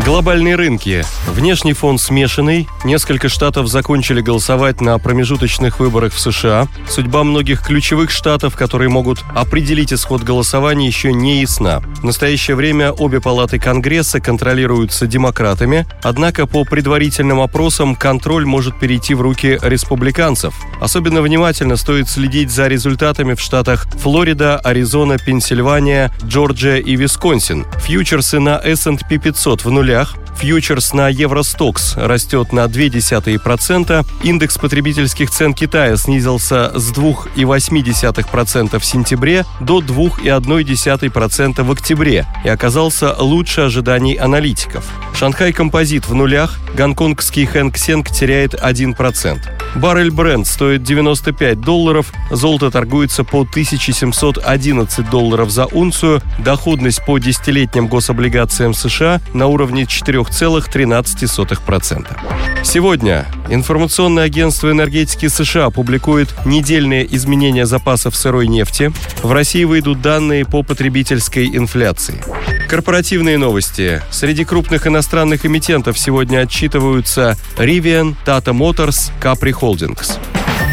Глобальные рынки. Внешний фон смешанный. Несколько штатов закончили голосовать на промежуточных выборах в США. Судьба многих ключевых штатов, которые могут определить исход голосования, еще не ясна. В настоящее время обе палаты Конгресса контролируются демократами, однако по предварительным опросам контроль может перейти в руки республиканцев. Особенно внимательно стоит следить за результатами в штатах Флорида, Аризона, Пенсильвания, Джорджия и Висконсин. Фьючерсы на S&P 500 в нуле рублях. Фьючерс на Евростокс растет на 0,2%. Индекс потребительских цен Китая снизился с 2,8% в сентябре до 2,1% в октябре и оказался лучше ожиданий аналитиков. Шанхай Композит в нулях, гонконгский Хэнк Сенг теряет 1%. Баррель Бренд стоит 95 долларов, золото торгуется по 1711 долларов за унцию, доходность по десятилетним гособлигациям США на уровне 4,13%. Сегодня информационное агентство энергетики США публикует недельные изменения запасов сырой нефти. В России выйдут данные по потребительской инфляции. Корпоративные новости. Среди крупных иностранных эмитентов сегодня отчитываются Rivian, Tata Motors, Capri Holdings.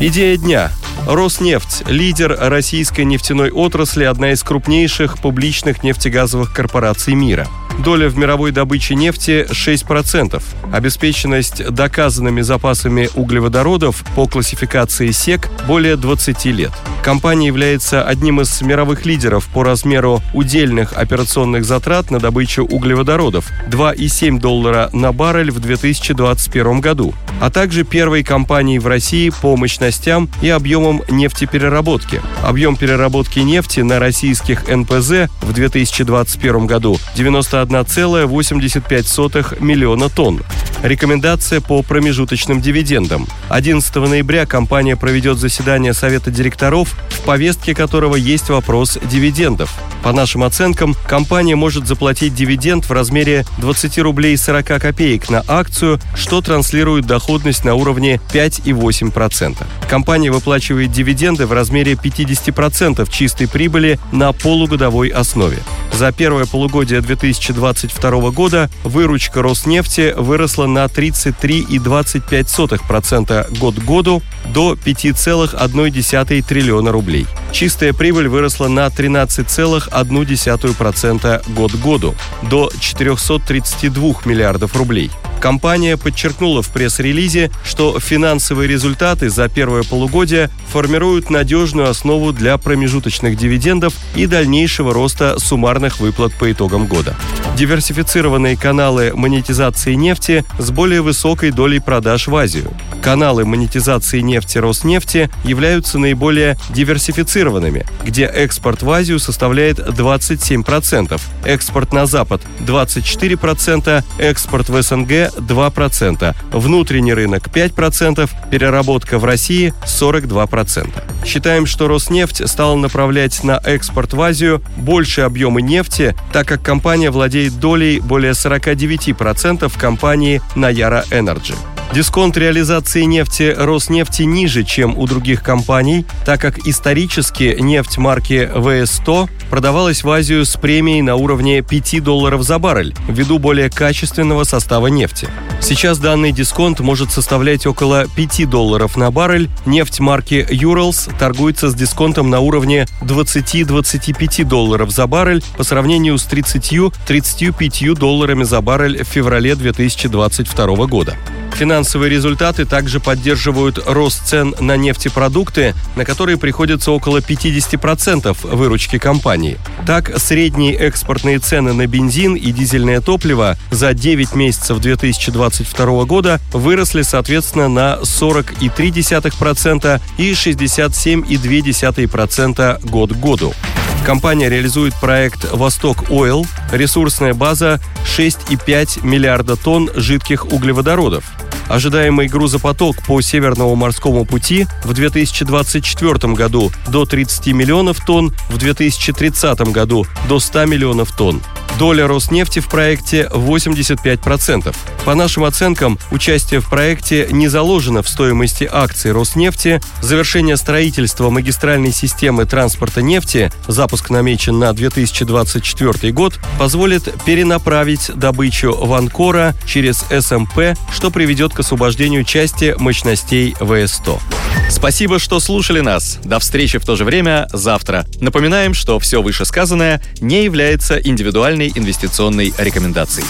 Идея дня. Роснефть – лидер российской нефтяной отрасли, одна из крупнейших публичных нефтегазовых корпораций мира – Доля в мировой добыче нефти 6%. Обеспеченность доказанными запасами углеводородов по классификации СЕК более 20 лет. Компания является одним из мировых лидеров по размеру удельных операционных затрат на добычу углеводородов – 2,7 доллара на баррель в 2021 году, а также первой компанией в России по мощностям и объемам нефтепереработки. Объем переработки нефти на российских НПЗ в 2021 году 91 1,85 миллиона тонн. Рекомендация по промежуточным дивидендам. 11 ноября компания проведет заседание Совета директоров, в повестке которого есть вопрос дивидендов. По нашим оценкам, компания может заплатить дивиденд в размере 20 рублей 40 копеек на акцию, что транслирует доходность на уровне 5,8%. Компания выплачивает дивиденды в размере 50% чистой прибыли на полугодовой основе. За первое полугодие 2022 года выручка Роснефти выросла на 33,25% год к году до 5,1 триллиона рублей. Чистая прибыль выросла на 13,1% год к году до 432 миллиардов рублей. Компания подчеркнула в пресс-релизе, что финансовые результаты за первое полугодие формируют надежную основу для промежуточных дивидендов и дальнейшего роста суммарных выплат по итогам года. Диверсифицированные каналы монетизации нефти с более высокой долей продаж в Азию. Каналы монетизации нефти Роснефти являются наиболее диверсифицированными, где экспорт в Азию составляет 27%, экспорт на Запад 24%, экспорт в СНГ 2%, внутренний рынок 5%, переработка в России 42%. Считаем, что Роснефть стала направлять на экспорт в Азию большие объемы нефти, так как компания владеет долей более 49% в компании Nayara Energy. Дисконт реализации нефти Роснефти ниже, чем у других компаний, так как исторически нефть марки ВС-100 продавалась в Азию с премией на уровне 5 долларов за баррель ввиду более качественного состава нефти. Сейчас данный дисконт может составлять около 5 долларов на баррель. Нефть марки Urals торгуется с дисконтом на уровне 20-25 долларов за баррель по сравнению с 30-35 долларами за баррель в феврале 2022 года. Финансовые результаты также поддерживают рост цен на нефтепродукты, на которые приходится около 50% выручки компании. Так, средние экспортные цены на бензин и дизельное топливо за 9 месяцев 2022 года выросли, соответственно, на 40,3% и 67,2% год к году. Компания реализует проект «Восток Ойл», ресурсная база 6,5 миллиарда тонн жидких углеводородов. Ожидаемый грузопоток по Северному морскому пути в 2024 году до 30 миллионов тонн, в 2030 году до 100 миллионов тонн. Доля Роснефти в проекте 85%. По нашим оценкам, участие в проекте не заложено в стоимости акций Роснефти. Завершение строительства магистральной системы транспорта нефти, запуск намечен на 2024 год, позволит перенаправить добычу в Анкора через СМП, что приведет к освобождению части мощностей ВС-100. Спасибо, что слушали нас. До встречи в то же время завтра. Напоминаем, что все вышесказанное не является индивидуальной инвестиционной рекомендацией.